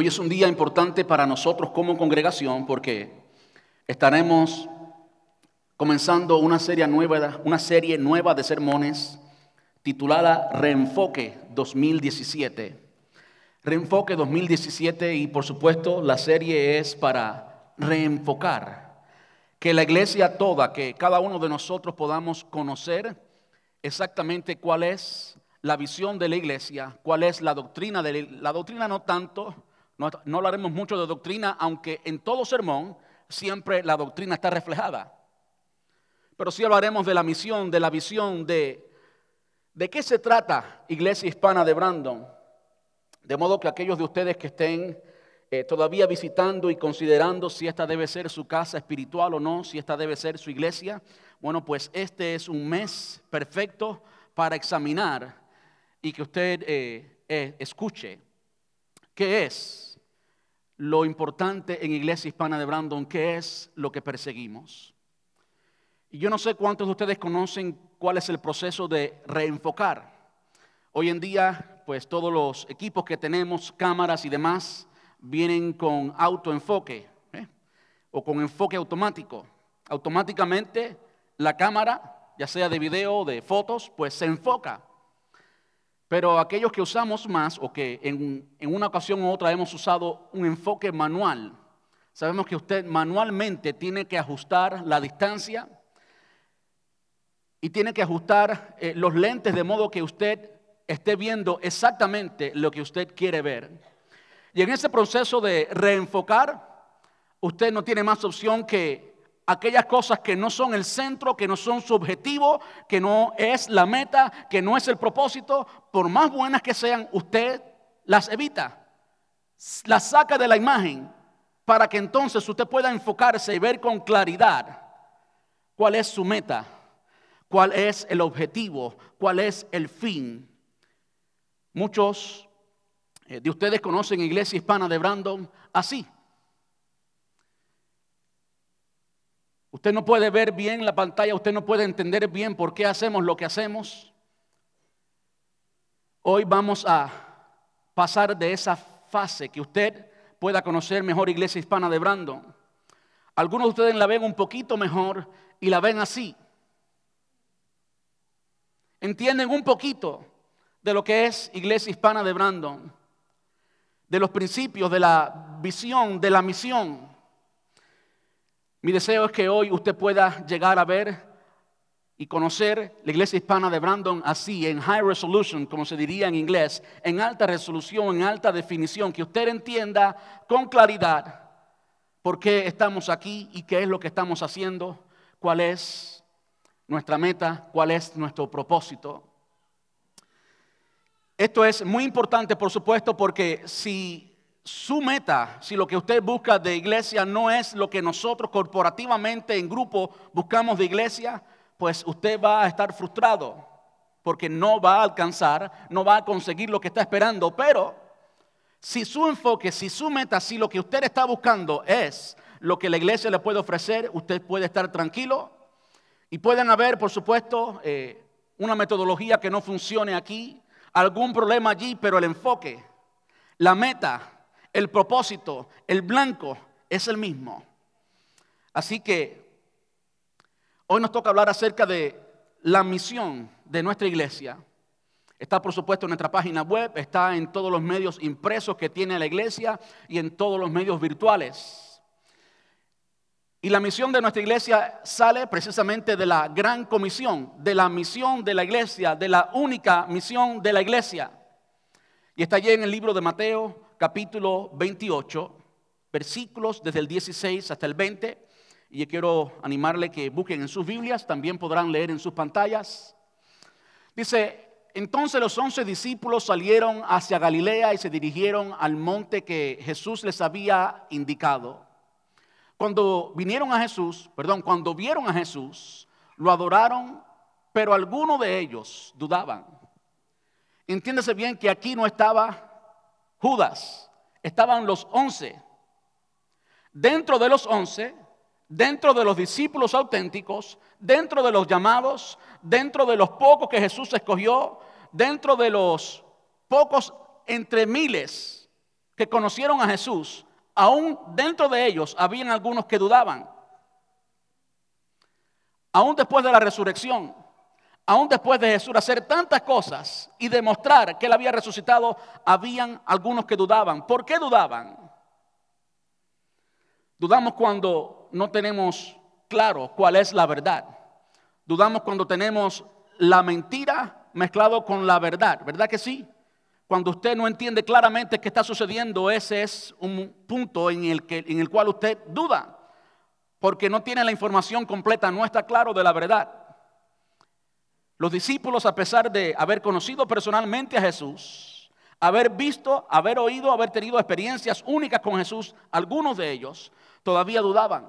Hoy es un día importante para nosotros como congregación porque estaremos comenzando una serie nueva, una serie nueva de sermones titulada Reenfoque 2017. Reenfoque 2017 y por supuesto la serie es para reenfocar, que la iglesia toda, que cada uno de nosotros podamos conocer exactamente cuál es la visión de la iglesia, cuál es la doctrina de la, la doctrina no tanto no, hablaremos mucho de doctrina, aunque en todo sermón siempre la doctrina está reflejada. Pero sí hablaremos de la misión, de la visión, de, de qué se trata Iglesia Hispana de Brandon. De modo que aquellos de ustedes que estén eh, todavía visitando y considerando si esta debe ser su casa espiritual o no, si esta debe ser su iglesia, bueno, pues este es un mes perfecto para examinar y que usted eh, eh, escuche qué es lo importante en Iglesia Hispana de Brandon, que es lo que perseguimos. Y yo no sé cuántos de ustedes conocen cuál es el proceso de reenfocar. Hoy en día, pues todos los equipos que tenemos, cámaras y demás, vienen con autoenfoque ¿eh? o con enfoque automático. Automáticamente la cámara, ya sea de video o de fotos, pues se enfoca. Pero aquellos que usamos más o que en, una ocasión u otra hemos usado un enfoque manual, sabemos que usted manualmente tiene que ajustar la distancia y tiene que ajustar eh, los lentes de modo que usted esté viendo exactamente lo que usted quiere ver. Y en ese proceso de reenfocar, usted no tiene más opción que aquellas cosas que no son el centro, que no son su objetivo, que no es la meta, que no es el propósito, por más buenas que sean, usted las evita, las saca de la imagen para que entonces usted pueda enfocarse y ver con claridad cuál es su meta, cuál es el objetivo, cuál es el fin. Muchos eh, de ustedes conocen Iglesia Hispana de Brandon así. Usted no puede ver bien la pantalla, usted no puede entender bien por qué hacemos lo que hacemos. Hoy vamos a pasar de esa fase que usted pueda conocer mejor Iglesia Hispana de Brandon. Algunos de ustedes la ven un poquito mejor y la ven así. Entienden un poquito de lo que es Iglesia Hispana de Brandon, de los principios, de la visión, de la misión. Mi deseo es que hoy usted pueda llegar a ver y conocer la iglesia hispana de Brandon así, en high resolution, como se diría en inglés, en alta resolución, en alta definición, que usted entienda con claridad por qué estamos aquí y qué es lo que estamos haciendo, cuál es nuestra meta, cuál es nuestro propósito. Esto es muy importante, por supuesto, porque si su meta, si lo que usted busca de iglesia no es lo que nosotros corporativamente en grupo buscamos de iglesia, pues usted va a estar frustrado porque no va a alcanzar, no va a conseguir lo que está esperando. Pero si su enfoque, si su meta, si lo que usted está buscando es lo que la iglesia le puede ofrecer, usted puede estar tranquilo. Y pueden haber, por supuesto, eh, una metodología que no funcione aquí, algún problema allí, pero el enfoque, la meta, el propósito, el blanco es el mismo. Así que hoy nos toca hablar acerca de la misión de nuestra iglesia. Está por supuesto en nuestra página web, está en todos los medios impresos que tiene la iglesia y en todos los medios virtuales. Y la misión de nuestra iglesia sale precisamente de la gran comisión, de la misión de la iglesia, de la única misión de la iglesia. Y está allí en el libro de Mateo, capítulo 28, versículos desde el 16 hasta el 20. Y yo quiero animarle que busquen en sus Biblias, también podrán leer en sus pantallas. Dice, entonces los once discípulos salieron hacia Galilea y se dirigieron al monte que Jesús les había indicado. Cuando vinieron a Jesús, perdón, cuando vieron a Jesús, lo adoraron, pero algunos de ellos dudaban. Entiéndase bien que aquí no estaba Judas, estaban los once. Dentro de los once, dentro de los discípulos auténticos, dentro de los llamados, dentro de los pocos que Jesús escogió, dentro de los pocos entre miles que conocieron a Jesús, aún dentro de ellos habían algunos que dudaban. Aún después de la resurrección, aún después de Jesús hacer tantas cosas y demostrar que él había resucitado, habían algunos que dudaban. ¿Por qué dudaban? Dudamos cuando no tenemos claro cuál es la verdad. Dudamos cuando tenemos la mentira mezclado con la verdad, ¿verdad que sí? Cuando usted no entiende claramente qué está sucediendo, ese es un punto en el, que, en el cual usted duda, porque no tiene la información completa, no está claro de la verdad. Los discípulos, a pesar de haber conocido personalmente a Jesús, haber visto, haber oído, haber tenido experiencias únicas con Jesús, algunos de ellos todavía dudaban.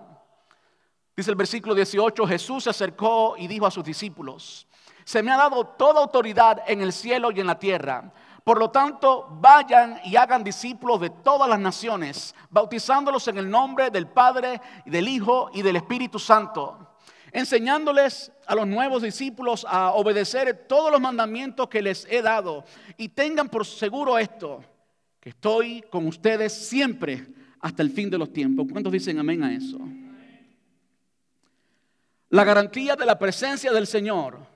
Dice el versículo 18, Jesús se acercó y dijo a sus discípulos, se me ha dado toda autoridad en el cielo y en la tierra. Por lo tanto, vayan y hagan discípulos de todas las naciones, bautizándolos en el nombre del Padre, del Hijo y del Espíritu Santo, enseñándoles a los nuevos discípulos a obedecer todos los mandamientos que les he dado. Y tengan por seguro esto, que estoy con ustedes siempre hasta el fin de los tiempos. ¿Cuántos dicen amén a eso? La garantía de la presencia del Señor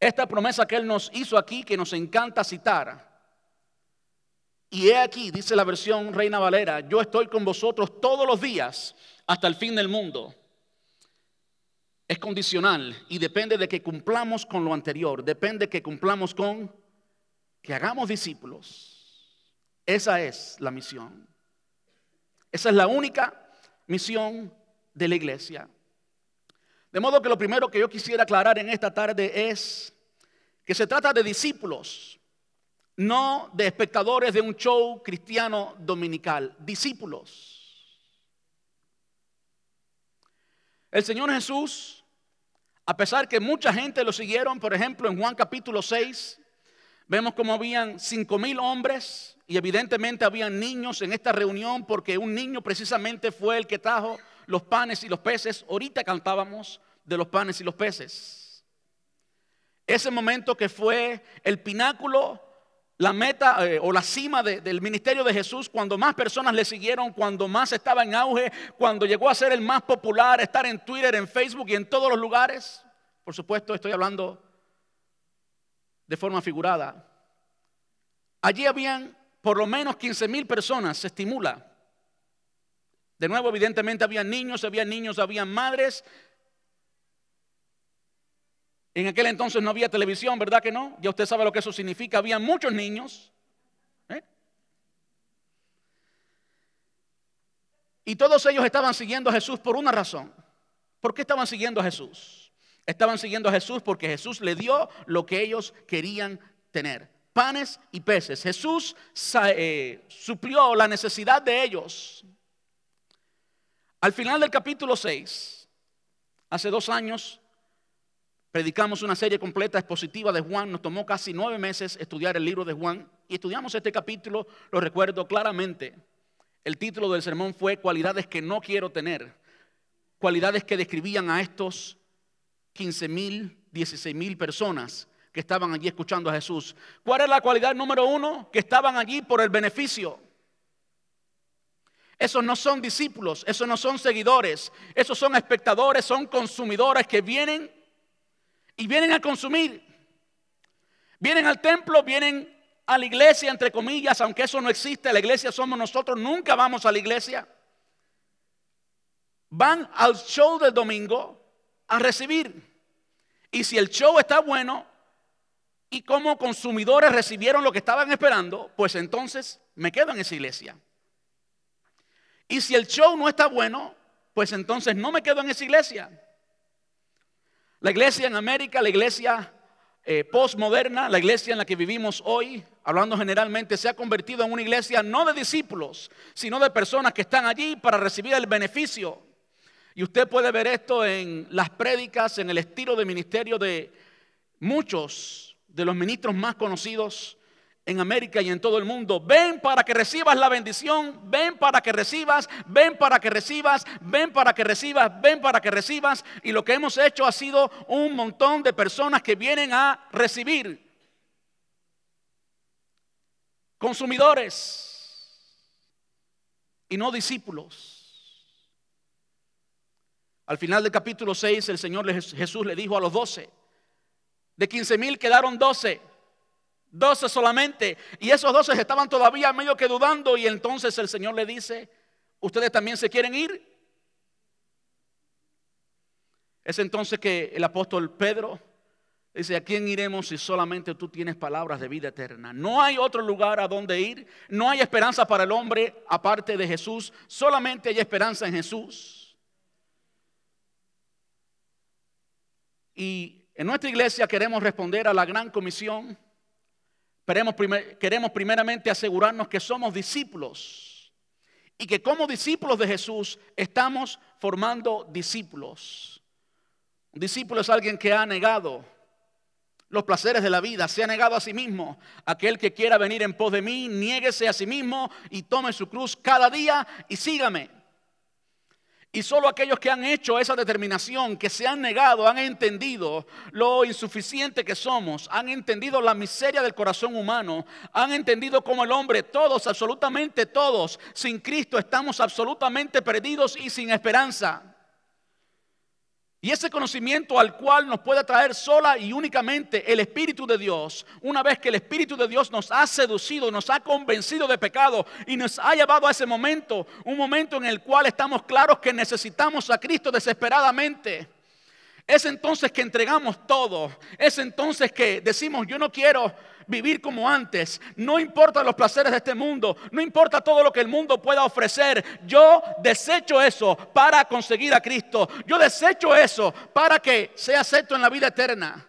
esta promesa que Él nos hizo aquí, que nos encanta citar. Y he aquí, dice la versión Reina Valera, yo estoy con vosotros todos los días hasta el fin del mundo. Es condicional y depende de que cumplamos con lo anterior, depende de que cumplamos con que hagamos discípulos. Esa es la misión. Esa es la única misión de la iglesia. De modo que lo primero que yo quisiera aclarar en esta tarde es que se trata de discípulos, no de espectadores de un show cristiano dominical, discípulos. El Señor Jesús, a pesar que mucha gente lo siguieron, por ejemplo, en Juan capítulo 6, vemos como habían cinco mil hombres y evidentemente habían niños en esta reunión porque un niño precisamente fue el que trajo los panes y los peces. Ahorita cantábamos de los panes y los peces. Ese momento que fue el pináculo, la meta eh, o la cima del ministerio de Jesús, cuando más personas le siguieron, cuando más estaba en auge, cuando llegó a ser el más popular, estar en Twitter, en Facebook y en todos los lugares. Por supuesto, estoy hablando de forma figurada. Allí habían por lo menos 15 mil personas, se estimula, de nuevo, evidentemente, había niños, había niños, había madres. En aquel entonces no había televisión, ¿verdad que no? Ya usted sabe lo que eso significa. Había muchos niños. ¿eh? Y todos ellos estaban siguiendo a Jesús por una razón. ¿Por qué estaban siguiendo a Jesús? Estaban siguiendo a Jesús porque Jesús le dio lo que ellos querían tener. Panes y peces. Jesús eh, suplió la necesidad de ellos. Al final del capítulo 6, hace dos años, predicamos una serie completa expositiva de Juan. Nos tomó casi nueve meses estudiar el libro de Juan y estudiamos este capítulo, lo recuerdo claramente. El título del sermón fue Cualidades que no quiero tener. Cualidades que describían a estos 15 mil, 16 mil personas que estaban allí escuchando a Jesús. ¿Cuál es la cualidad número uno? Que estaban allí por el beneficio. Esos no son discípulos, esos no son seguidores, esos son espectadores, son consumidores que vienen y vienen a consumir. Vienen al templo, vienen a la iglesia, entre comillas, aunque eso no existe, la iglesia somos nosotros, nunca vamos a la iglesia. Van al show del domingo a recibir. Y si el show está bueno y como consumidores recibieron lo que estaban esperando, pues entonces me quedo en esa iglesia. Y si el show no está bueno, pues entonces no me quedo en esa iglesia. La iglesia en América, la iglesia eh, postmoderna, la iglesia en la que vivimos hoy, hablando generalmente, se ha convertido en una iglesia no de discípulos, sino de personas que están allí para recibir el beneficio. Y usted puede ver esto en las prédicas, en el estilo de ministerio de muchos de los ministros más conocidos en América y en todo el mundo. Ven para que recibas la bendición, ven para que recibas, ven para que recibas, ven para que recibas, ven para que recibas. Y lo que hemos hecho ha sido un montón de personas que vienen a recibir. Consumidores. y no discípulos. Al final del capítulo 6, el Señor Jesús le dijo a los doce, de 15 mil quedaron doce, doce solamente, y esos doce estaban todavía medio que dudando, y entonces el Señor le dice, ¿ustedes también se quieren ir? Es entonces que el apóstol Pedro dice, ¿a quién iremos si solamente tú tienes palabras de vida eterna? No hay otro lugar a donde ir, no hay esperanza para el hombre aparte de Jesús, solamente hay esperanza en Jesús. Y en nuestra iglesia queremos responder a la gran comisión. Queremos, primeramente asegurarnos que somos discípulos y que como discípulos de Jesús estamos formando discípulos. Un discípulo es alguien que ha negado los placeres de la vida, se ha negado a sí mismo. Aquel que quiera venir en pos de mí, niéguese a sí mismo y tome su cruz cada día y sígame. Y solo aquellos que han hecho esa determinación, que se han negado, han entendido lo insuficiente que somos, han entendido la miseria del corazón humano, han entendido como el hombre, todos, absolutamente todos, sin Cristo estamos absolutamente perdidos y sin esperanza. Y ese conocimiento al cual nos puede traer sola y únicamente el Espíritu de Dios, una vez que el Espíritu de Dios nos ha seducido, nos ha convencido de pecado y nos ha llevado a ese momento, un momento en el cual estamos claros que necesitamos a Cristo desesperadamente. Es entonces que entregamos todo. Es entonces que decimos, yo no quiero vivir como antes. No importa los placeres de este mundo. No importa todo lo que el mundo pueda ofrecer. Yo desecho eso para conseguir a Cristo. Yo desecho eso para que sea acepto en la vida eterna.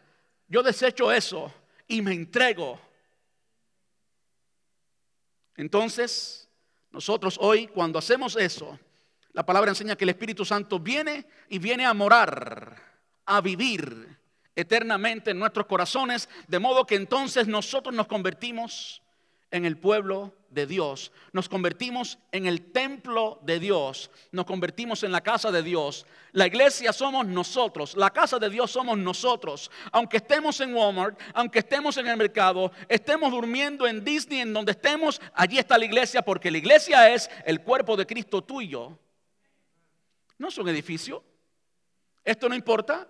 Yo desecho eso y me entrego. Entonces, nosotros hoy cuando hacemos eso, la palabra enseña que el Espíritu Santo viene y viene a morar a vivir eternamente en nuestros corazones, de modo que entonces nosotros nos convertimos en el pueblo de Dios, nos convertimos en el templo de Dios, nos convertimos en la casa de Dios. La iglesia somos nosotros, la casa de Dios somos nosotros. Aunque estemos en Walmart, aunque estemos en el mercado, estemos durmiendo en Disney, en donde estemos, allí está la iglesia, porque la iglesia es el cuerpo de Cristo tuyo. No es un edificio. Esto no importa.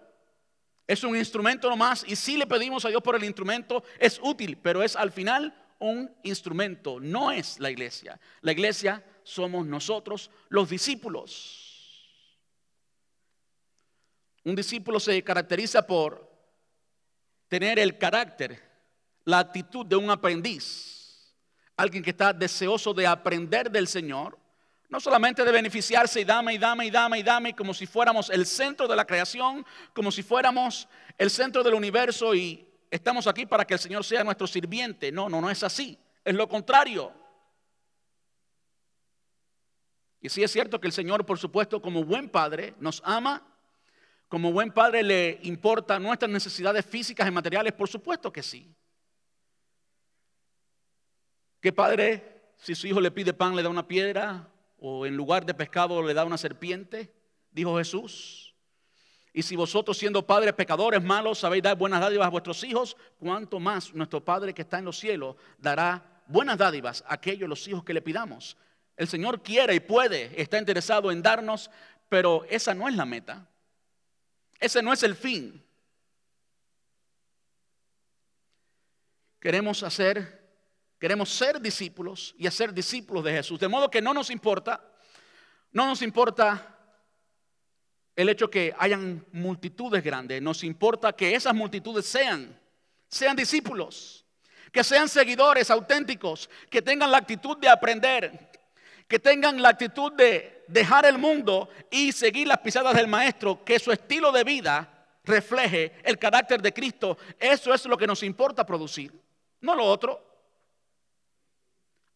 Es un instrumento nomás y si le pedimos a Dios por el instrumento es útil, pero es al final un instrumento, no es la iglesia. La iglesia somos nosotros, los discípulos. Un discípulo se caracteriza por tener el carácter, la actitud de un aprendiz, alguien que está deseoso de aprender del Señor no solamente de beneficiarse y dame y dame y dame y dame como si fuéramos el centro de la creación, como si fuéramos el centro del universo y estamos aquí para que el Señor sea nuestro sirviente. No, no, no es así. Es lo contrario. Y sí es cierto que el Señor, por supuesto, como buen padre, nos ama. Como buen padre le importa nuestras necesidades físicas y materiales, por supuesto que sí. ¿Qué padre, si su hijo le pide pan, le da una piedra? O en lugar de pescado le da una serpiente, dijo Jesús. Y si vosotros siendo padres pecadores malos sabéis dar buenas dádivas a vuestros hijos, cuánto más nuestro Padre que está en los cielos dará buenas dádivas a aquellos los hijos que le pidamos. El Señor quiere y puede, está interesado en darnos, pero esa no es la meta. Ese no es el fin. Queremos hacer Queremos ser discípulos y hacer discípulos de Jesús. De modo que no nos importa, no nos importa el hecho que hayan multitudes grandes, nos importa que esas multitudes sean, sean discípulos, que sean seguidores auténticos, que tengan la actitud de aprender, que tengan la actitud de dejar el mundo y seguir las pisadas del Maestro, que su estilo de vida refleje el carácter de Cristo. Eso es lo que nos importa producir, no lo otro.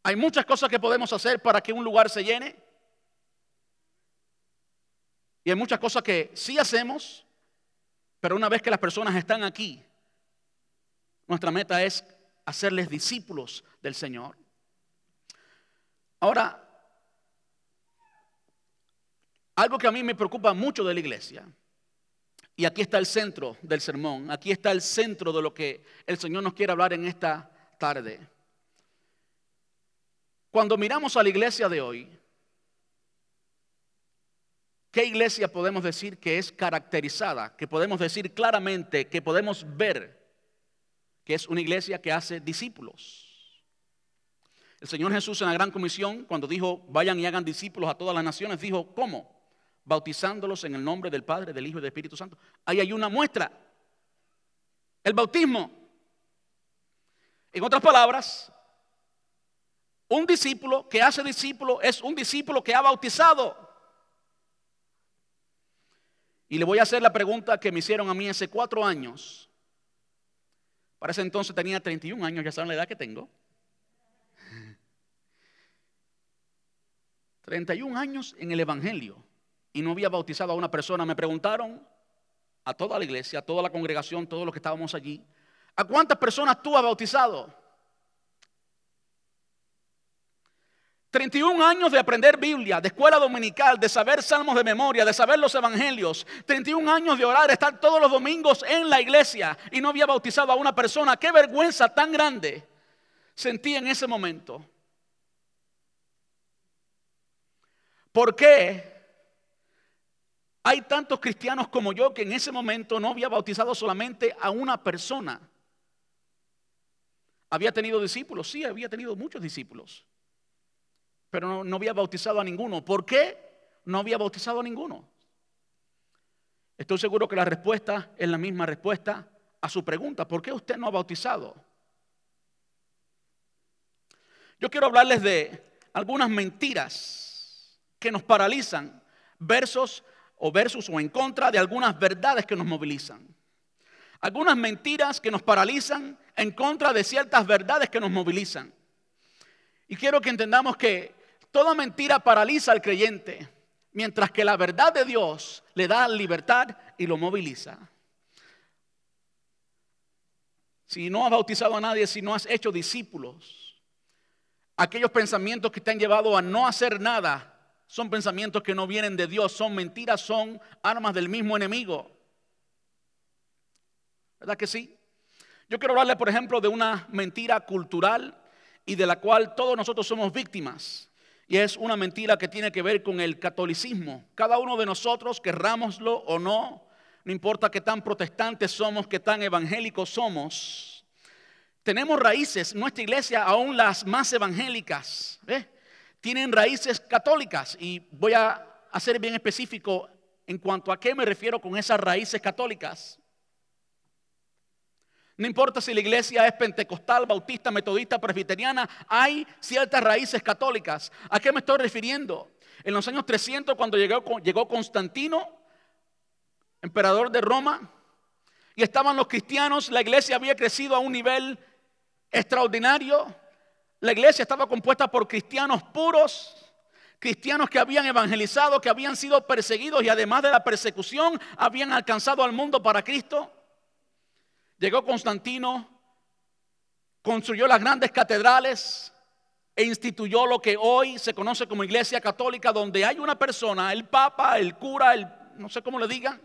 Hay muchas cosas que podemos hacer para que un lugar se llene. Y hay muchas cosas que sí hacemos, pero una vez que las personas están aquí, nuestra meta es hacerles discípulos del Señor. Ahora, algo que a mí me preocupa mucho de la iglesia, y aquí está el centro del sermón, aquí está el centro de lo que el Señor nos quiere hablar en esta tarde. Cuando miramos a la iglesia de hoy, ¿Qué iglesia podemos decir que es caracterizada, que podemos decir claramente, que podemos ver que es una iglesia que hace discípulos? El Señor Jesús en la gran comisión, cuando dijo, vayan y hagan discípulos a todas las naciones, dijo, ¿cómo? Bautizándolos en el nombre del Padre, del Hijo y del Espíritu Santo. Ahí hay una muestra. El bautismo. En otras palabras, un discípulo que hace discípulo es un discípulo que ha bautizado. Y le voy a hacer la pregunta que me hicieron a mí hace cuatro años. Para ese entonces tenía 31 años, ya saben la edad que tengo. 31 años en el Evangelio y no había bautizado a una persona. Me preguntaron a toda la iglesia, a toda la congregación, todos los que estábamos allí, ¿a cuántas personas tú has bautizado? 31 años de aprender Biblia, de escuela dominical, de saber salmos de memoria, de saber los evangelios. 31 años de orar, estar todos los domingos en la iglesia y no había bautizado a una persona. Qué vergüenza tan grande sentí en ese momento. ¿Por qué hay tantos cristianos como yo que en ese momento no había bautizado solamente a una persona? Había tenido discípulos, sí, había tenido muchos discípulos pero no, había bautizado a ninguno. ¿Por qué no había bautizado a ninguno? Estoy seguro que la respuesta es la misma respuesta a su pregunta. ¿Por qué usted no ha bautizado? Yo quiero hablarles de algunas mentiras que nos paralizan versos o versus o en contra de algunas verdades que nos movilizan. Algunas mentiras que nos paralizan en contra de ciertas verdades que nos movilizan. Y quiero que entendamos que Toda mentira paraliza al creyente, mientras que la verdad de Dios le da libertad y lo moviliza. Si no has bautizado a nadie, si no has hecho discípulos, aquellos pensamientos que te han llevado a no hacer nada son pensamientos que no vienen de Dios, son mentiras, son armas del mismo enemigo. ¿Verdad que sí? Yo quiero hablarle, por ejemplo, de una mentira cultural y de la cual todos nosotros somos víctimas. Y es una mentira que tiene que ver con el catolicismo. Cada uno de nosotros, querrámoslo o no, no importa qué tan protestantes somos, qué tan evangélicos somos, tenemos raíces, nuestra iglesia, aún las más evangélicas, tienen raíces católicas. Y voy a hacer bien específico en cuanto a qué me refiero con esas raíces católicas. No importa si la iglesia es pentecostal, bautista, metodista, presbiteriana, hay ciertas raíces católicas. ¿A qué me estoy refiriendo? En los años 300, cuando llegó, llegó Constantino, emperador de Roma, y estaban los cristianos, la iglesia había crecido a un nivel extraordinario. La iglesia estaba compuesta por cristianos puros, cristianos que habían evangelizado, que habían sido perseguidos y además de la persecución habían alcanzado al mundo para Cristo. Llegó Constantino, construyó las grandes catedrales e instituyó lo que hoy se conoce como Iglesia Católica, donde hay una persona, el Papa, el cura, el no sé cómo le digan,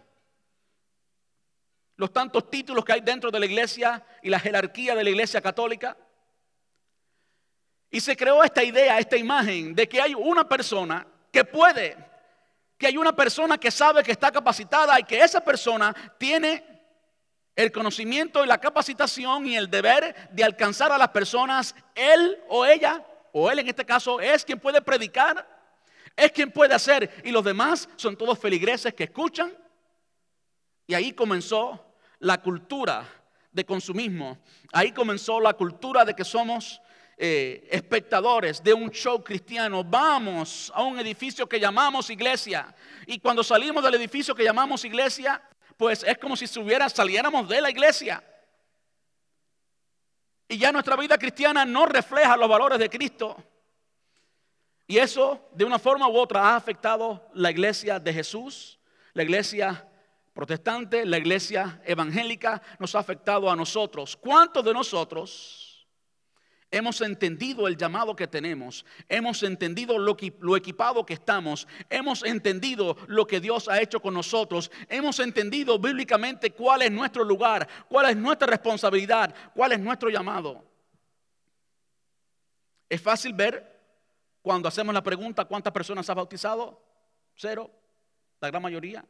los tantos títulos que hay dentro de la iglesia y la jerarquía de la iglesia católica. Y se creó esta idea, esta imagen de que hay una persona que puede, que hay una persona que sabe que está capacitada y que esa persona tiene el conocimiento y la capacitación y el deber de alcanzar a las personas, él o ella, o él en este caso, es quien puede predicar, es quien puede hacer, y los demás son todos feligreses que escuchan. Y ahí comenzó la cultura de consumismo, ahí comenzó la cultura de que somos eh, espectadores de un show cristiano. Vamos a un edificio que llamamos iglesia. Y cuando salimos del edificio que llamamos iglesia, pues es como si saliéramos de la iglesia. Y ya nuestra vida cristiana no refleja los valores de Cristo. Y eso, de una forma u otra, ha afectado la iglesia de Jesús, la iglesia protestante, la iglesia evangélica, nos ha afectado a nosotros. ¿Cuántos de nosotros Hemos entendido el llamado que tenemos, hemos entendido lo, equipado que estamos, hemos entendido lo que Dios ha hecho con nosotros, hemos entendido bíblicamente cuál es nuestro lugar, cuál es nuestra responsabilidad, cuál es nuestro llamado. Es fácil ver cuando hacemos la pregunta, ¿cuántas personas ha bautizado? Cero. la gran mayoría.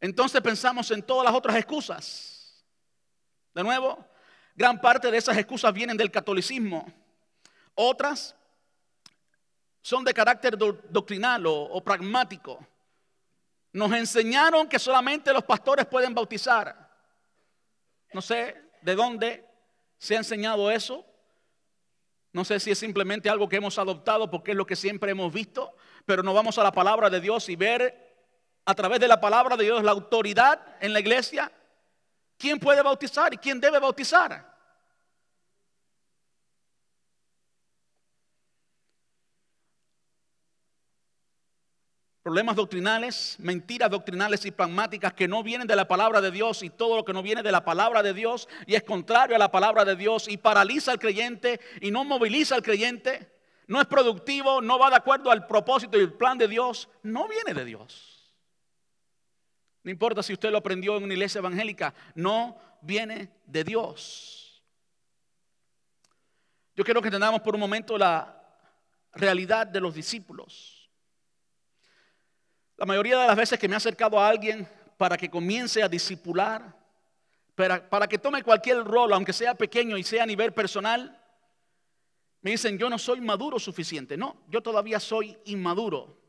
Entonces pensamos en todas las otras excusas. De nuevo, gran parte de esas excusas vienen del catolicismo. Otras son de carácter doctrinal o, pragmático. Nos enseñaron que solamente los pastores pueden bautizar. No sé de dónde se ha enseñado eso. No sé si es simplemente algo que hemos adoptado porque es lo que siempre hemos visto, pero no vamos a la palabra de Dios y ver a través de la palabra de Dios la autoridad en la iglesia, quién puede bautizar y quién debe bautizar. Problemas doctrinales, mentiras doctrinales y pragmáticas que no vienen de la palabra de Dios y todo lo que no viene de la palabra de Dios y es contrario a la palabra de Dios y paraliza al creyente y no moviliza al creyente, no es productivo, no va de acuerdo al propósito y el plan de Dios, no viene de Dios. No importa si usted lo aprendió en una iglesia evangélica, no viene de Dios. Yo quiero que entendamos por un momento la realidad de los discípulos. La mayoría de las veces que me ha acercado a alguien para que comience a discipular, para, para que tome cualquier rol, aunque sea pequeño y sea a nivel personal, me dicen, yo no soy maduro suficiente. No, yo todavía soy inmaduro.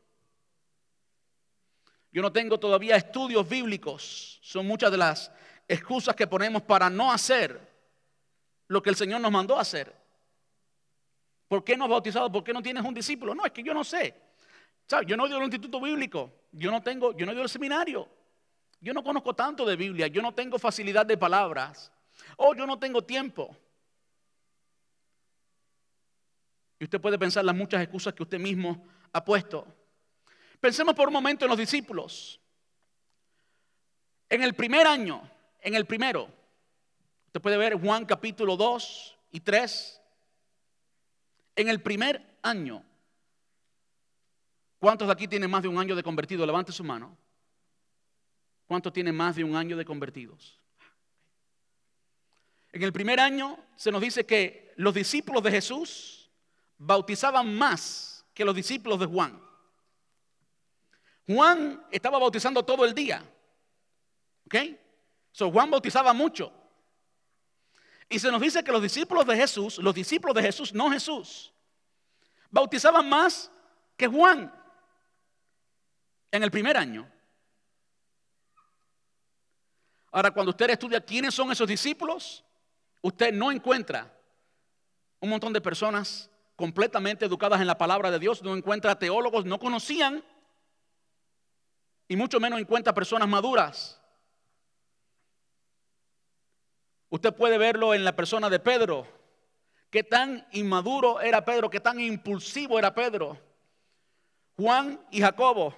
Yo no tengo todavía estudios bíblicos. Son muchas de las excusas que ponemos para no hacer lo que el Señor nos mandó a hacer. ¿Por qué no has bautizado? ¿Por qué no tienes un discípulo? No, es que yo no sé. Yo no he ido al instituto bíblico. Yo no tengo, yo no he ido seminario. Yo no conozco tanto de Biblia. Yo no tengo facilidad de palabras. O yo no tengo tiempo. Y usted puede pensar las muchas excusas que usted mismo ha puesto. Pensemos por un momento en los discípulos. En el primer año, en el primero, usted puede ver Juan capítulo 2 y 3. En el primer año, ¿cuántos de aquí tienen más de un año de convertido? Levante su mano. ¿Cuántos tienen más de un año de convertidos? En el primer año se nos dice que los discípulos de Jesús bautizaban más que los discípulos de Juan. Juan estaba bautizando todo el día. ¿Ok? So Juan bautizaba mucho. Y se nos dice que los discípulos de Jesús, los discípulos de Jesús, no Jesús, bautizaban más que Juan en el primer año. Ahora, cuando usted estudia quiénes son esos discípulos, usted no encuentra un montón de personas completamente educadas en la palabra de Dios, no encuentra teólogos, no conocían y mucho menos encuentra personas maduras. Usted puede verlo en la persona de Pedro. Qué tan inmaduro era Pedro, qué tan impulsivo era Pedro. Juan y Jacobo.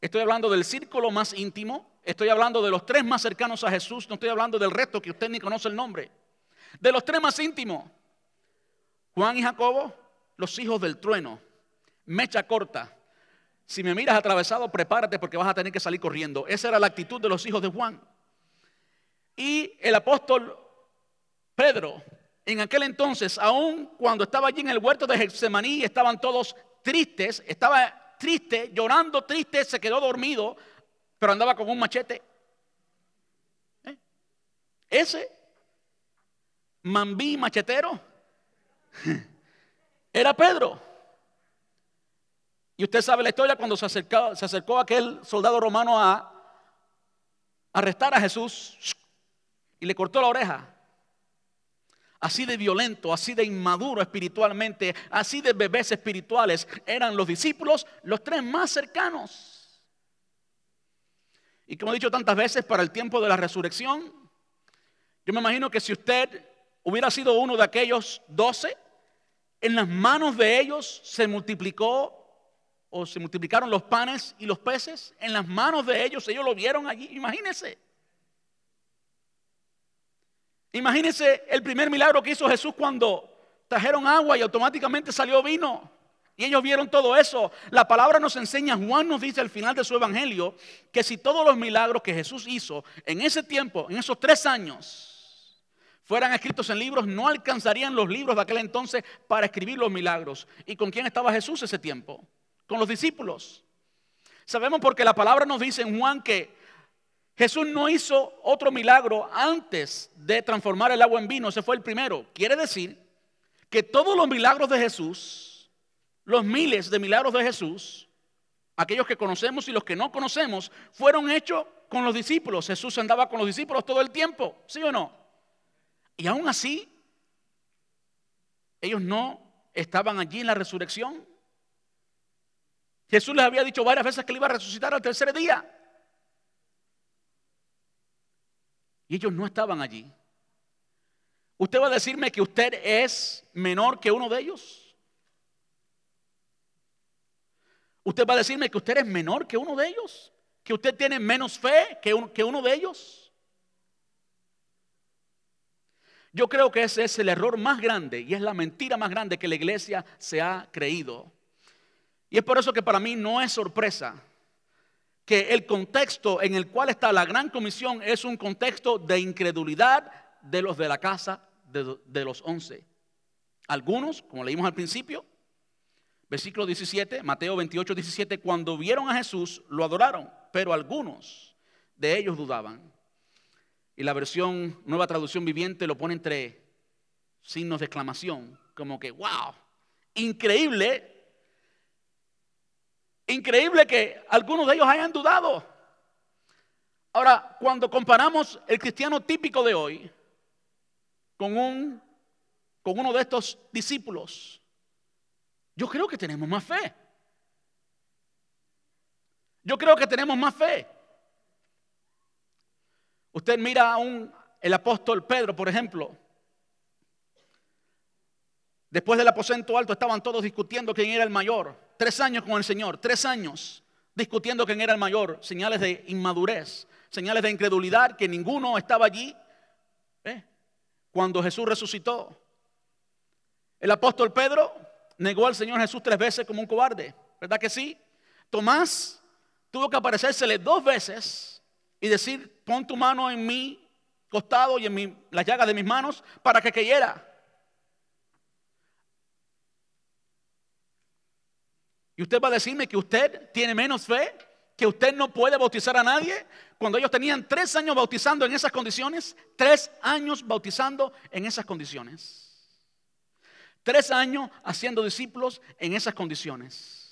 Estoy hablando del círculo más íntimo. Estoy hablando de los tres más cercanos a Jesús. No estoy hablando del resto que usted ni conoce el nombre. De los tres más íntimos. Juan y Jacobo, los hijos del trueno. Mecha corta. Si me miras atravesado, prepárate porque vas a tener que salir corriendo. Esa era la actitud de los hijos de Juan. Y el apóstol Pedro, en aquel entonces, aún cuando estaba allí en el huerto de Getsemaní, estaban todos tristes, estaba triste, llorando triste, se quedó dormido, pero andaba con un machete. ¿Eh? Ese mambí machetero era Pedro. Y usted sabe la historia cuando se acercó, se acercó aquel soldado romano a arrestar a Jesús y le cortó la oreja. Así de violento, así de inmaduro espiritualmente, así de bebés espirituales eran los discípulos, los tres más cercanos. Y como he dicho tantas veces, para el tiempo de la resurrección, yo me imagino que si usted hubiera sido uno de aquellos doce, en las manos de ellos se multiplicó o se multiplicaron los panes y los peces en las manos de ellos, ellos lo vieron allí, imagínense. Imagínense el primer milagro que hizo Jesús cuando trajeron agua y automáticamente salió vino. Y ellos vieron todo eso. La palabra nos enseña, Juan nos dice al final de su evangelio, que si todos los milagros que Jesús hizo en ese tiempo, en esos tres años, fueran escritos en libros, no alcanzarían los libros de aquel entonces para escribir los milagros. ¿Y con quién estaba Jesús ese tiempo? Con los discípulos. Sabemos porque la palabra nos dice en Juan que Jesús no hizo otro milagro antes de transformar el agua en vino, ese fue el primero. Quiere decir que todos los milagros de Jesús, los miles de milagros de Jesús, aquellos que conocemos y los que no conocemos, fueron hechos con los discípulos. Jesús andaba con los discípulos todo el tiempo, ¿sí o no? Y aún así, ellos no estaban allí en la resurrección. Jesús les había dicho varias veces que le iba a resucitar al tercer día. Y ellos no estaban allí. ¿Usted va a decirme que usted es menor que uno de ellos? ¿Usted va a decirme que usted es menor que uno de ellos? ¿Que usted tiene menos fe que, que uno de ellos? Yo creo que ese es el error más grande y es la mentira más grande que la iglesia se ha creído. Y es por eso que para mí no es sorpresa que el contexto en el cual está la gran comisión es un contexto de incredulidad de los de la casa de, los once. Algunos, como leímos al principio, versículo 17, Mateo 28, 17, cuando vieron a Jesús lo adoraron, pero algunos de ellos dudaban. Y la versión nueva traducción viviente lo pone entre signos de exclamación, como que, wow, increíble Increíble que algunos de ellos hayan dudado. Ahora, cuando comparamos el cristiano típico de hoy con, un, con uno de estos discípulos, yo creo que tenemos más fe. Yo creo que tenemos más fe. Usted mira a un, el apóstol Pedro, por ejemplo. Después del aposento alto estaban todos discutiendo quién era el mayor. Tres años con el Señor, tres años discutiendo quién era el mayor, señales de inmadurez, señales de incredulidad, que ninguno estaba allí ¿eh? cuando Jesús resucitó. El apóstol Pedro negó al Señor Jesús tres veces como un cobarde, ¿verdad que sí? Tomás tuvo que aparecérsele dos veces y decir, pon tu mano en mi costado y en mi, las llagas de mis manos para que cayera. Y usted va a decirme que usted tiene menos fe, que usted no puede bautizar a nadie, cuando ellos tenían tres años bautizando en esas condiciones, tres años bautizando en esas condiciones. Tres años haciendo discípulos en esas condiciones.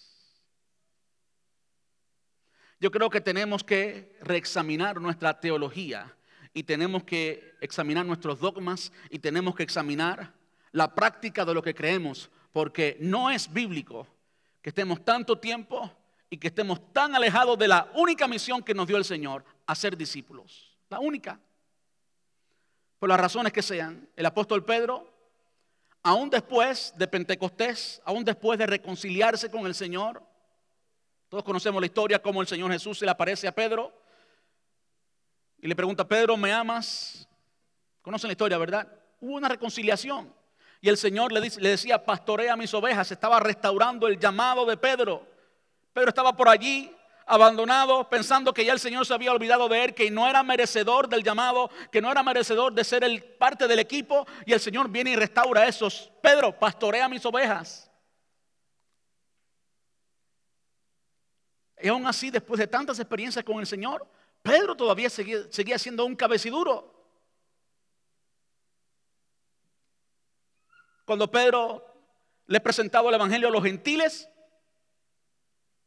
Yo creo que tenemos que reexaminar nuestra teología y tenemos que examinar nuestros dogmas y tenemos que examinar la práctica de lo que creemos, porque no es bíblico que estemos tanto tiempo y que estemos tan alejados de la única misión que nos dio el Señor, hacer discípulos. La única. Por las razones que sean, el apóstol Pedro, aún después de Pentecostés, aún después de reconciliarse con el Señor, todos conocemos la historia, cómo el Señor Jesús se le aparece a Pedro y le pregunta, Pedro, ¿me amas? Conocen la historia, ¿verdad? Hubo una reconciliación. Y el Señor le, decía, pastorea mis ovejas. Estaba restaurando el llamado de Pedro. Pedro estaba por allí abandonado, pensando que ya el Señor se había olvidado de él, que no era merecedor del llamado, que no era merecedor de ser el parte del equipo, y el Señor viene y restaura esos. Pedro, pastorea mis ovejas. Y aún así, después de tantas experiencias con el Señor, Pedro todavía seguía, seguía siendo un cabeciduro. Cuando Pedro le presentaba el Evangelio a los gentiles,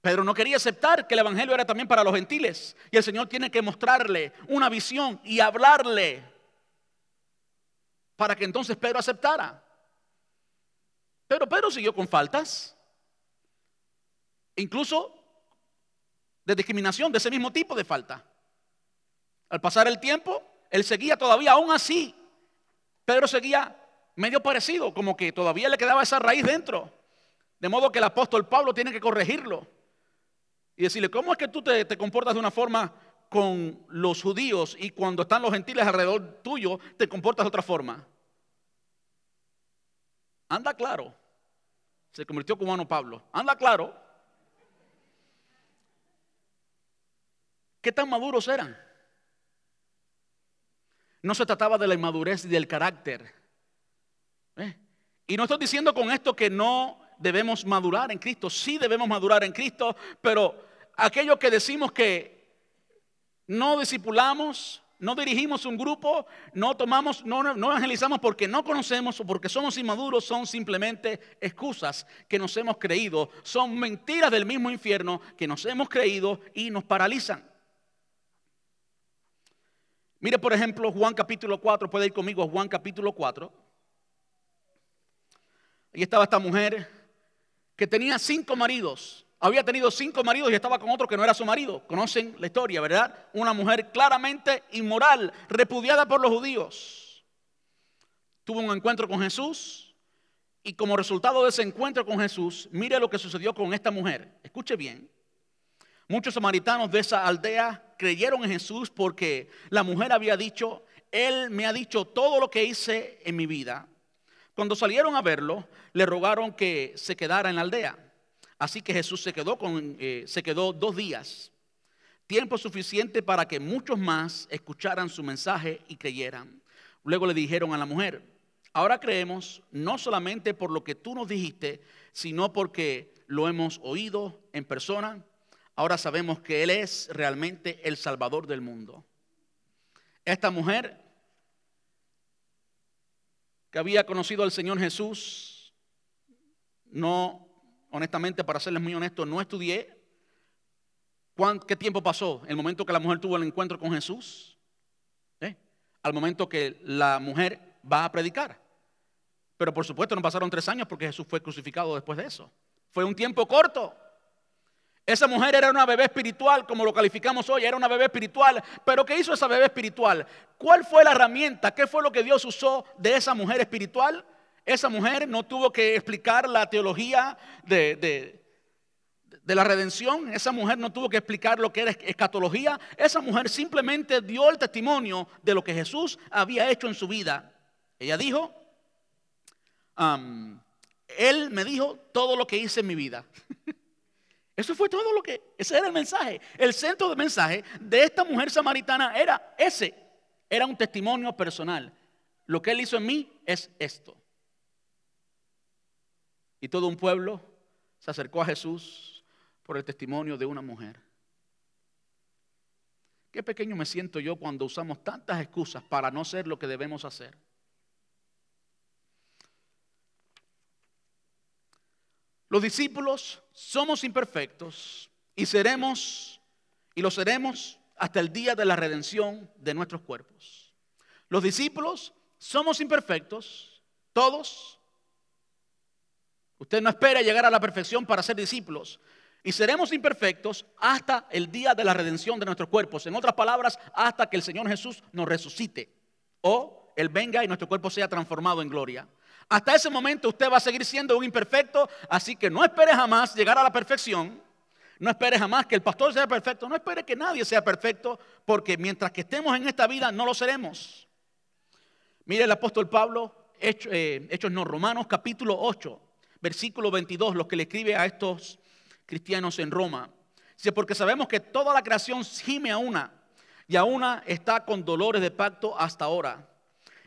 Pedro no quería aceptar que el Evangelio era también para los gentiles. Y el Señor tiene que mostrarle una visión y hablarle para que entonces Pedro aceptara. Pero Pedro siguió con faltas, incluso de discriminación, de ese mismo tipo de falta. Al pasar el tiempo, él seguía todavía, aún así, Pedro seguía medio parecido, como que todavía le quedaba esa raíz dentro. De modo que el apóstol Pablo tiene que corregirlo y decirle, ¿cómo es que tú te, comportas de una forma con los judíos y cuando están los gentiles alrededor tuyo te comportas de otra forma? Anda claro. Se convirtió cubano Pablo. Anda claro. ¿Qué tan maduros eran? No se trataba de la inmadurez y del carácter ¿Eh? Y no estoy diciendo con esto que no debemos madurar en Cristo, sí debemos madurar en Cristo, pero aquellos que decimos que no discipulamos, no dirigimos un grupo, no tomamos, no, no, evangelizamos porque no conocemos o porque somos inmaduros, son simplemente excusas que nos hemos creído, son mentiras del mismo infierno que nos hemos creído y nos paralizan. Mire, por ejemplo, Juan capítulo 4, puede ir conmigo Juan capítulo 4. Ahí estaba esta mujer que tenía cinco maridos había tenido cinco maridos y estaba con otro que no era su marido. Conocen la historia, ¿verdad? Una mujer claramente inmoral, repudiada por los judíos. Tuvo un encuentro con Jesús y como resultado de ese encuentro con Jesús, mire lo que sucedió con esta mujer. Escuche bien. Muchos samaritanos de esa aldea creyeron en Jesús porque la mujer había dicho, Él me ha dicho todo lo que hice en mi vida. Cuando salieron a verlo, le rogaron que se quedara en la aldea. Así que Jesús se quedó, con, eh, se quedó dos días, tiempo suficiente para que muchos más escucharan su mensaje y creyeran. Luego le dijeron a la mujer, ahora creemos no solamente por lo que tú nos dijiste, sino porque lo hemos oído en persona. Ahora sabemos que Él es realmente el Salvador del mundo. Esta mujer que había conocido al Señor Jesús no honestamente, para serles muy honesto, no estudié qué tiempo pasó el momento que la mujer tuvo el encuentro con Jesús, ¿eh? al momento que la mujer va a predicar. Pero por supuesto no pasaron tres años porque Jesús fue crucificado después de eso. Fue un tiempo corto. Esa mujer era una bebé espiritual, como lo calificamos hoy, era una bebé espiritual. Pero ¿qué hizo esa bebé espiritual? ¿Cuál fue la herramienta? ¿Qué fue lo que Dios usó de esa mujer espiritual? Esa mujer no tuvo que explicar la teología de, de, la redención. Esa mujer no tuvo que explicar lo que era escatología. Esa mujer simplemente dio el testimonio de lo que Jesús había hecho en su vida. Ella dijo, Él me dijo todo lo que hice en mi vida. Eso fue todo lo que, ese era el mensaje. El centro del mensaje de esta mujer samaritana era ese. Era un testimonio personal. Lo que Él hizo en mí es esto. Y todo un pueblo se acercó a Jesús por el testimonio de una mujer. Qué pequeño me siento yo cuando usamos tantas excusas para no ser lo que debemos hacer. Los discípulos somos imperfectos y seremos y lo seremos hasta el día de la redención de nuestros cuerpos. Los discípulos somos imperfectos, todos Usted no espera llegar a la perfección para ser discípulos. Y seremos imperfectos hasta el día de la redención de nuestros cuerpos. En otras palabras, hasta que el Señor Jesús nos resucite. O Él venga y nuestro cuerpo sea transformado en gloria. Hasta ese momento usted va a seguir siendo un imperfecto. Así que no espere jamás llegar a la perfección. No espere jamás que el pastor sea perfecto. No espere que nadie sea perfecto. Porque mientras que estemos en esta vida no lo seremos. Mire el apóstol Pablo, Hechos, eh, Hechos no, Romanos capítulo 8 versículo 22, lo que le escribe a estos cristianos en Roma. Dice, porque sabemos que toda la creación gime a una y a una está con dolores de pacto hasta ahora.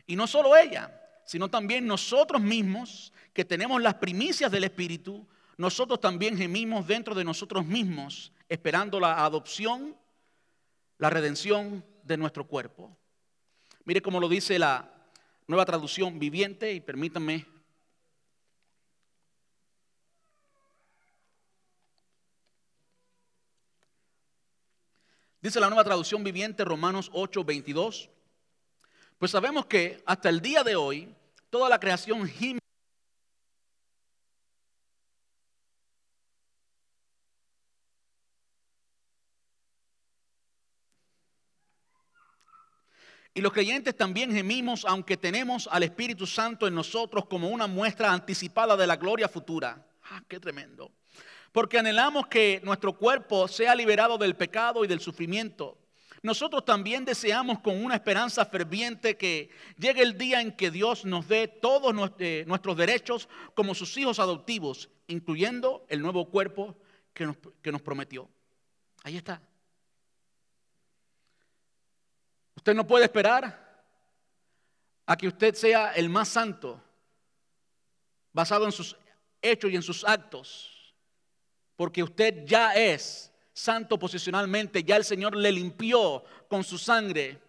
Y no solo ella, sino también nosotros mismos que tenemos las primicias del Espíritu, nosotros también gemimos dentro de nosotros mismos, esperando la adopción, la redención de nuestro cuerpo. Mire cómo lo dice la nueva traducción viviente y permítanme Dice la nueva traducción viviente Romanos 8, 22. Pues sabemos que hasta el día de hoy toda la creación gime. Y los creyentes también gemimos aunque tenemos al Espíritu Santo en nosotros como una muestra anticipada de la gloria futura. Ah, qué tremendo porque anhelamos que nuestro cuerpo sea liberado del pecado y del sufrimiento. Nosotros también deseamos con una esperanza ferviente que llegue el día en que Dios nos dé todos eh, nuestros derechos como sus hijos adoptivos, incluyendo el nuevo cuerpo que nos, que nos prometió. Ahí está. Usted no puede esperar a que usted sea el más santo basado en sus hechos y en sus actos porque usted ya es santo posicionalmente, ya el Señor le limpió con su sangre.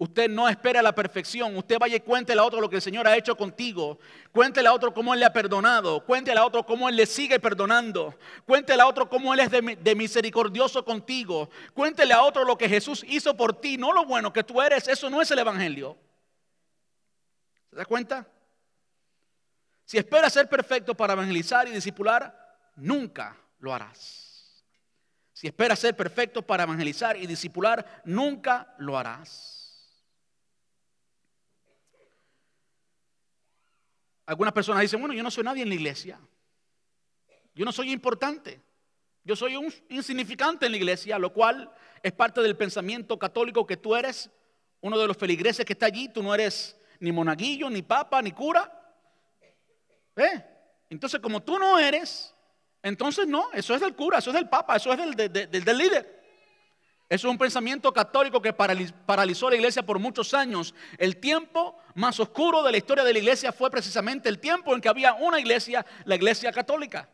Usted no espera la perfección. Usted vaya y cuéntele a otro lo que el Señor ha hecho contigo. Cuéntele a otro cómo Él le ha perdonado. Cuéntele a otro cómo Él le sigue perdonando. Cuéntele a otro cómo Él es de, misericordioso contigo. Cuéntele a otro lo que Jesús hizo por ti, no lo bueno que tú eres. Eso no es el Evangelio. ¿Se da cuenta? Si esperas ser perfecto para evangelizar y discipular, nunca lo harás. Si esperas ser perfecto para evangelizar y discipular, nunca lo harás. Algunas personas dicen, bueno, yo no soy nadie en la iglesia. Yo no soy importante. Yo soy un insignificante en la iglesia, lo cual es parte del pensamiento católico que tú eres uno de los feligreses que está allí. Tú no eres ni monaguillo, ni papa, ni cura. ¿Eh? Entonces, como tú no eres, entonces no, eso es del cura, eso es del papa, eso es del, del, líder. Eso es un pensamiento católico que paralizó la iglesia por muchos años. El tiempo más oscuro de la historia de la iglesia fue precisamente el tiempo en que había una iglesia, la iglesia católica.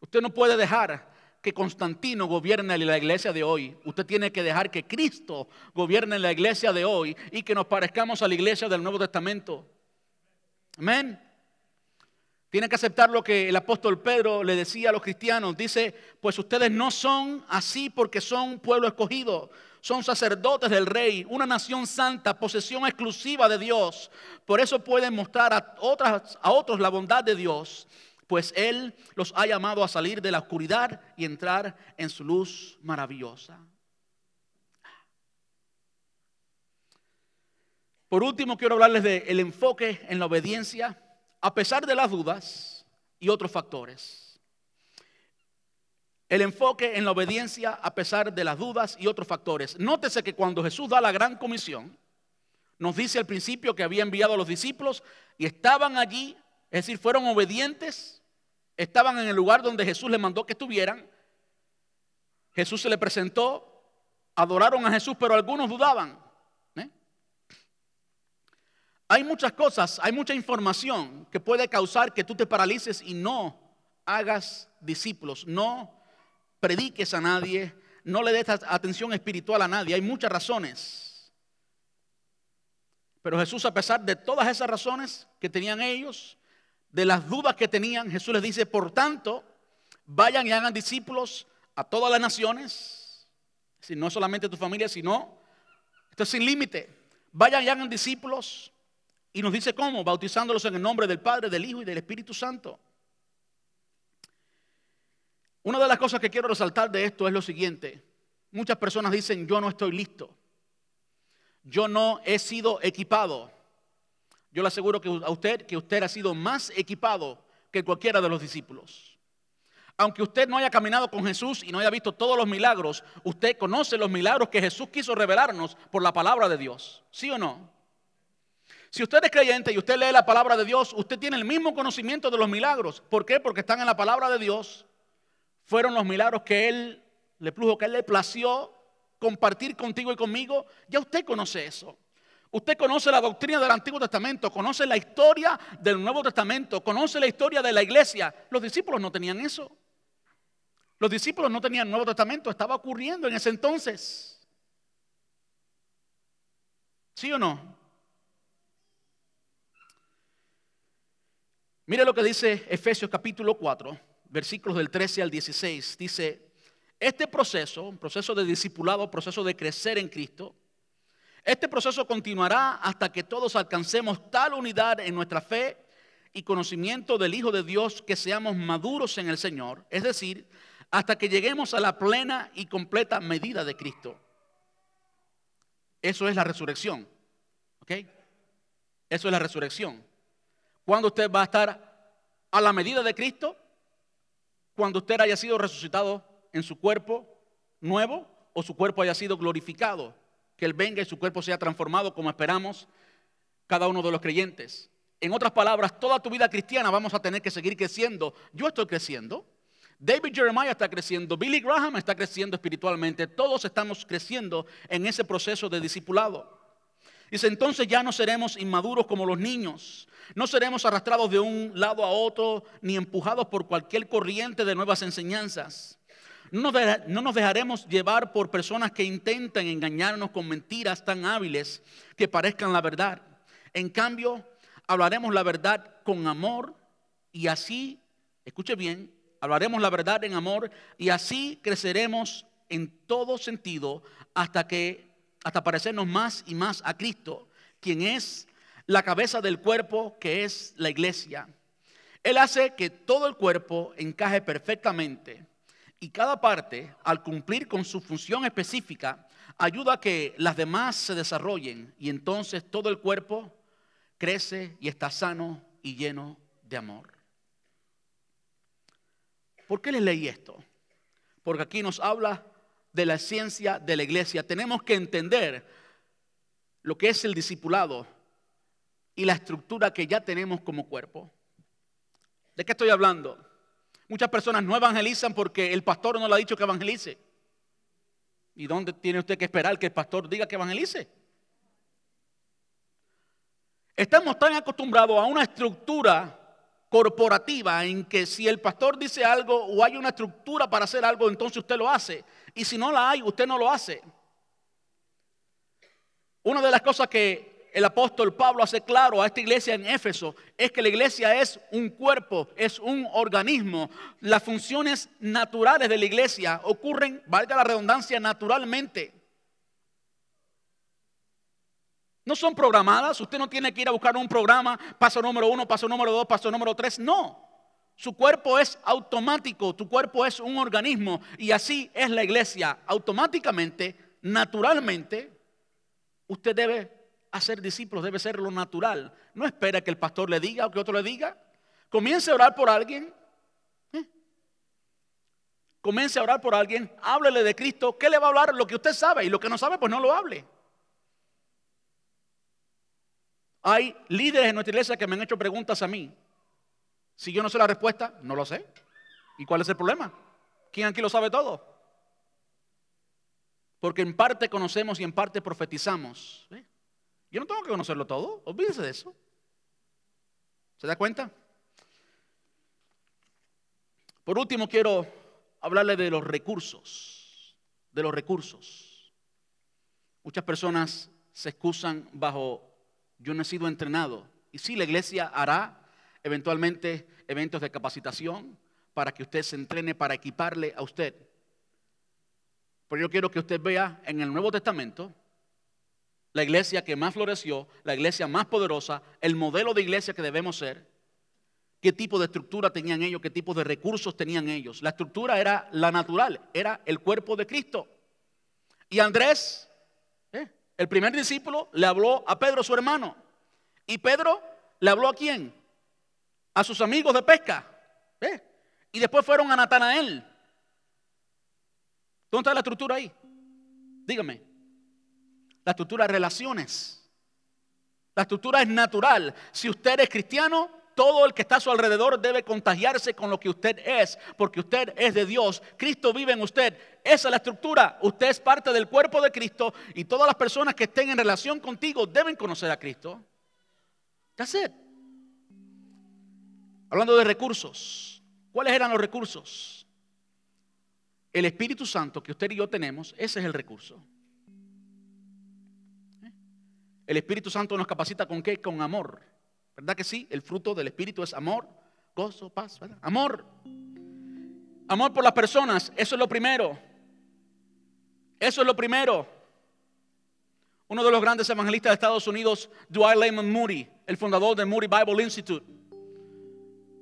Usted no puede dejar que Constantino gobierne la iglesia de hoy. Usted tiene que dejar que Cristo gobierne la iglesia de hoy y que nos parezcamos a la iglesia del Nuevo Testamento. Amén. Tiene que aceptar lo que el apóstol Pedro le decía a los cristianos. Dice, pues ustedes no son así porque son pueblo escogido. Son sacerdotes del rey, una nación santa, posesión exclusiva de Dios. Por eso pueden mostrar a otros la bondad de Dios, pues Él los ha llamado a salir de la oscuridad y entrar en su luz maravillosa. Por último, quiero hablarles del enfoque en la obediencia a pesar de las dudas y otros factores. El enfoque en la obediencia a pesar de las dudas y otros factores. Nótese que cuando Jesús da la gran comisión, nos dice al principio que había enviado a los discípulos y estaban allí, es decir, fueron obedientes, estaban en el lugar donde Jesús les mandó que estuvieran. Jesús se le presentó, adoraron a Jesús, pero algunos dudaban. Hay muchas cosas, hay mucha información que puede causar que tú te paralices y no hagas discípulos, no prediques a nadie, no le des atención espiritual a nadie. Hay muchas razones. Pero Jesús, a pesar de todas esas razones que tenían ellos, de las dudas que tenían, Jesús les dice, por tanto, vayan y hagan discípulos a todas las naciones, si no solamente tu familia, sino, esto es sin límite, vayan y hagan discípulos y nos dice cómo, bautizándolos en el nombre del Padre, del Hijo y del Espíritu Santo. Una de las cosas que quiero resaltar de esto es lo siguiente. Muchas personas dicen, yo no estoy listo. Yo no he sido equipado. Yo le aseguro que a usted que usted ha sido más equipado que cualquiera de los discípulos. Aunque usted no haya caminado con Jesús y no haya visto todos los milagros, usted conoce los milagros que Jesús quiso revelarnos por la palabra de Dios. ¿Sí o no? Si usted es creyente y usted lee la palabra de Dios, usted tiene el mismo conocimiento de los milagros. ¿Por qué? Porque están en la palabra de Dios. Fueron los milagros que Él le plujo, que Él le plació compartir contigo y conmigo. Ya usted conoce eso. Usted conoce la doctrina del Antiguo Testamento, conoce la historia del Nuevo Testamento, conoce la historia de la iglesia. Los discípulos no tenían eso. Los discípulos no tenían Nuevo Testamento, estaba ocurriendo en ese entonces. ¿Sí o no? Mire lo que dice Efesios capítulo 4, versículos del 13 al 16. Dice, este proceso, proceso de discipulado, proceso de crecer en Cristo, este proceso continuará hasta que todos alcancemos tal unidad en nuestra fe y conocimiento del Hijo de Dios que seamos maduros en el Señor, es decir, hasta que lleguemos a la plena y completa medida de Cristo. Eso es la resurrección. ¿Ok? Eso es la resurrección. ¿Cuándo usted va a estar a la medida de Cristo? Cuando usted haya sido resucitado en su cuerpo nuevo o su cuerpo haya sido glorificado. Que Él venga y su cuerpo sea transformado como esperamos cada uno de los creyentes. En otras palabras, toda tu vida cristiana vamos a tener que seguir creciendo. Yo estoy creciendo. David Jeremiah está creciendo. Billy Graham está creciendo espiritualmente. Todos estamos creciendo en ese proceso de discipulado. Dice, entonces ya no seremos inmaduros como los niños. No seremos arrastrados de un lado a otro ni empujados por cualquier corriente de nuevas enseñanzas. No nos dejaremos llevar por personas que intentan engañarnos con mentiras tan hábiles que parezcan la verdad. En cambio, hablaremos la verdad con amor y así, escuche bien, hablaremos la verdad en amor y así creceremos en todo sentido hasta que hasta parecernos más y más a Cristo, quien es la cabeza del cuerpo que es la iglesia. Él hace que todo el cuerpo encaje perfectamente y cada parte, al cumplir con su función específica, ayuda a que las demás se desarrollen y entonces todo el cuerpo crece y está sano y lleno de amor. ¿Por qué les leí esto? Porque aquí nos habla de la ciencia de la iglesia. Tenemos que entender lo que es el discipulado y la estructura que ya tenemos como cuerpo. ¿De qué estoy hablando? Muchas personas no evangelizan porque el pastor no le ha dicho que evangelice. ¿Y dónde tiene usted que esperar que el pastor diga que evangelice? Estamos tan acostumbrados a una estructura corporativa en que si el pastor dice algo o hay una estructura para hacer algo, entonces usted lo hace. Y si no la hay, usted no lo hace. Una de las cosas que el apóstol Pablo hace claro a esta iglesia en Éfeso es que la iglesia es un cuerpo, es un organismo. Las funciones naturales de la iglesia ocurren, valga la redundancia, naturalmente. No son programadas, usted no tiene que ir a buscar un programa, paso número uno, paso número dos, paso número tres, no. Su cuerpo es automático, tu cuerpo es un organismo y así es la iglesia. Automáticamente, naturalmente, usted debe hacer discípulos, debe ser lo natural. No espera que el pastor le diga o que otro le diga. Comience a orar por alguien. ¿eh? Comience a orar por alguien, háblele de Cristo. ¿Qué le va a hablar? Lo que usted sabe y lo que no sabe, pues no lo hable. Hay líderes en nuestra iglesia que me han hecho preguntas a mí. Si yo no sé la respuesta, no lo sé. ¿Y cuál es el problema? ¿Quién aquí lo sabe todo? Porque en parte conocemos y en parte profetizamos. Yo no tengo que conocerlo todo, olvídese de eso. ¿Se da cuenta? Por último, quiero hablarle de los recursos, de los recursos. Muchas personas se excusan bajo yo no he sido entrenado. Y sí, la iglesia hará eventualmente eventos de capacitación para que usted se entrene, para equiparle a usted. Pero yo quiero que usted vea en el Nuevo Testamento la iglesia que más floreció, la iglesia más poderosa, el modelo de iglesia que debemos ser, qué tipo de estructura tenían ellos, qué tipo de recursos tenían ellos. La estructura era la natural, era el cuerpo de Cristo. Y Andrés el primer discípulo le habló a Pedro, su hermano. Y Pedro le habló a quién? A sus amigos de pesca. Y después fueron a Natanael. ¿Dónde está la estructura ahí? Dígame. La estructura de relaciones. La estructura es natural. Si usted es cristiano, todo el que está a su alrededor debe contagiarse con lo que usted es, porque usted es de Dios. Cristo vive en usted. Esa es la estructura. Usted es parte del cuerpo de Cristo y todas las personas que estén en relación contigo deben conocer a Cristo. That's it. Hablando de recursos, ¿cuáles eran los recursos? El Espíritu Santo que usted y yo tenemos, ese es el recurso. ¿Eh? El Espíritu Santo nos capacita con qué? Con amor. ¿Verdad que sí? El fruto del Espíritu es amor, gozo, paz, ¿verdad? Amor. Amor por las personas, eso es lo primero. Eso es lo primero. Uno de los grandes evangelistas de Estados Unidos, Dwight Lyman Moody, el fundador del Moody Bible Institute.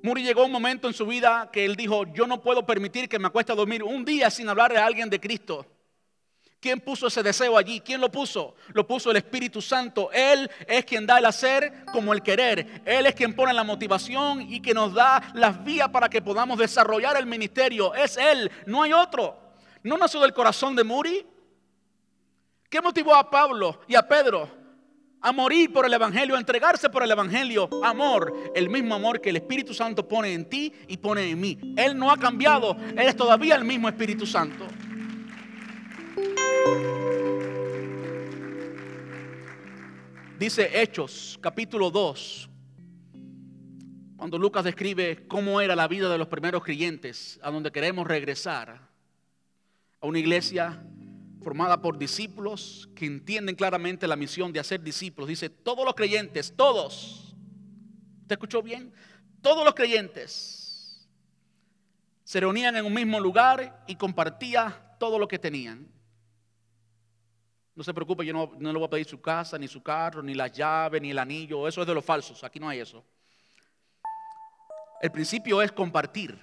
Moody llegó un momento en su vida que él dijo, yo no puedo permitir que me acueste a dormir un día sin hablarle a alguien de Cristo. ¿Quién puso ese deseo allí? ¿Quién lo puso? Lo puso el Espíritu Santo. Él es quien da el hacer como el querer. Él es quien pone la motivación y que nos da las vías para que podamos desarrollar el ministerio. Es Él, no hay otro. ¿No nació del corazón de Muri? ¿Qué motivó a Pablo y a Pedro a morir por el Evangelio, a entregarse por el Evangelio? Amor, el mismo amor que el Espíritu Santo pone en ti y pone en mí. Él no ha cambiado, Él es todavía el mismo Espíritu Santo. Dice Hechos, capítulo 2, cuando Lucas describe cómo era la vida de los primeros creyentes, a donde queremos regresar, a una iglesia formada por discípulos que entienden claramente la misión de hacer discípulos. Dice, todos los creyentes, todos, ¿te escuchó bien? Todos los creyentes se reunían en un mismo lugar y compartían todo lo que tenían. No se preocupe, yo no, no, le voy a pedir su casa, ni su carro, ni las llaves, ni el anillo. Eso es de los falsos. Aquí no hay eso. El principio es compartir.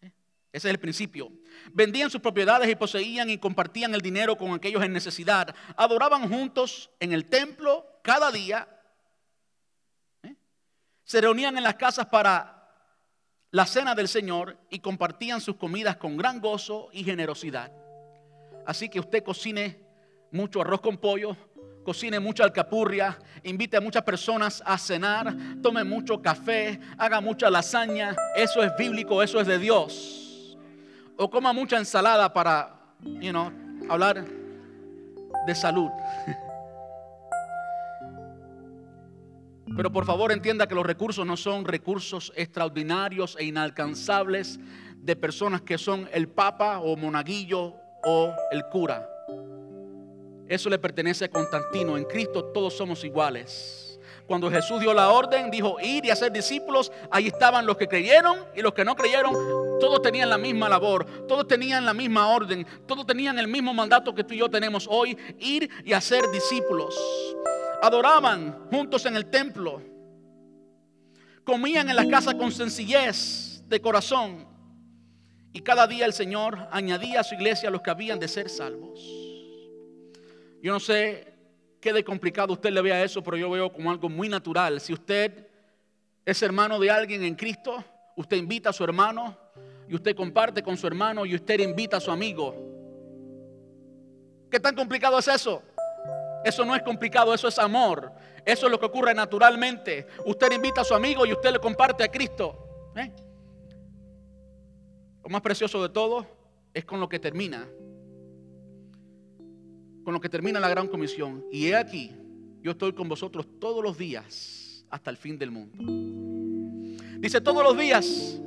Ese es el principio. Vendían sus propiedades y poseían y compartían el dinero con aquellos en necesidad. Adoraban juntos en el templo cada día. ¿Eh? Se reunían en las casas para la cena del Señor y compartían sus comidas con gran gozo y generosidad. Así que usted cocine mucho arroz con pollo, cocine mucha alcapurria, invite a muchas personas a cenar, tome mucho café, haga mucha lasaña. Eso es bíblico, eso es de Dios. O coma mucha ensalada para, you know, hablar de salud. Pero por favor entienda que los recursos no son recursos extraordinarios e inalcanzables de personas que son el papa o monaguillo o el cura. Eso le pertenece a Constantino. En Cristo todos somos iguales. Cuando Jesús dio la orden, dijo ir y hacer discípulos, ahí estaban los que creyeron y los que no creyeron. Todos tenían la misma labor, todos tenían la misma orden, todos tenían el mismo mandato que tú y yo tenemos hoy, ir y hacer discípulos. Adoraban juntos en el templo, comían en la casa con sencillez de corazón y cada día el Señor añadía a su iglesia a los que habían de ser salvos. Yo no sé qué de complicado usted le vea eso, pero yo veo como algo muy natural. Si usted es hermano de alguien en Cristo, usted invita a su hermano y usted comparte con su hermano y usted invita a su amigo. ¿Qué tan complicado es eso? Eso no es complicado, eso es amor. Eso es lo que ocurre naturalmente. Usted invita a su amigo y usted le comparte a Cristo. ¿eh? Lo más precioso de todo es con lo que termina con lo que termina la gran comisión. Y he aquí, yo estoy con vosotros todos los días hasta el fin del mundo. Dice todos los días.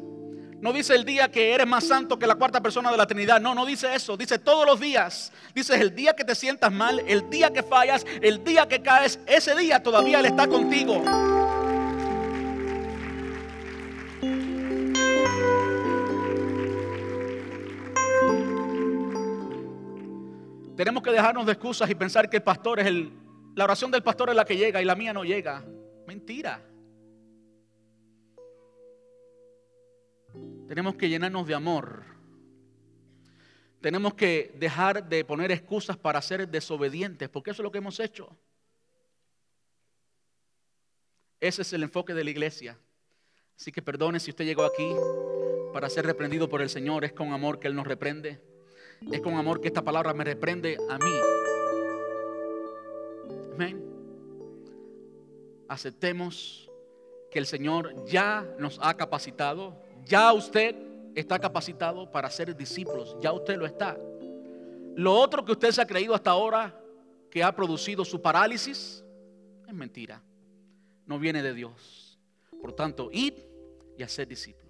No dice el día que eres más santo que la cuarta persona de la Trinidad. No, no dice eso. Dice todos los días. Dice el día que te sientas mal, el día que fallas, el día que caes, ese día todavía Él está contigo. Tenemos que dejarnos de excusas y pensar que el pastor es el... La oración del pastor es la que llega y la mía no llega. Mentira. Tenemos que llenarnos de amor. Tenemos que dejar de poner excusas para ser desobedientes, porque eso es lo que hemos hecho. Ese es el enfoque de la iglesia. Así que perdone si usted llegó aquí para ser reprendido por el Señor. Es con amor que Él nos reprende. Es con amor que esta palabra me reprende a mí. Amén. Aceptemos que el Señor ya nos ha capacitado. Ya usted está capacitado para ser discípulos. Ya usted lo está. Lo otro que usted se ha creído hasta ahora que ha producido su parálisis es mentira. No viene de Dios. Por tanto, id y hacer discípulos.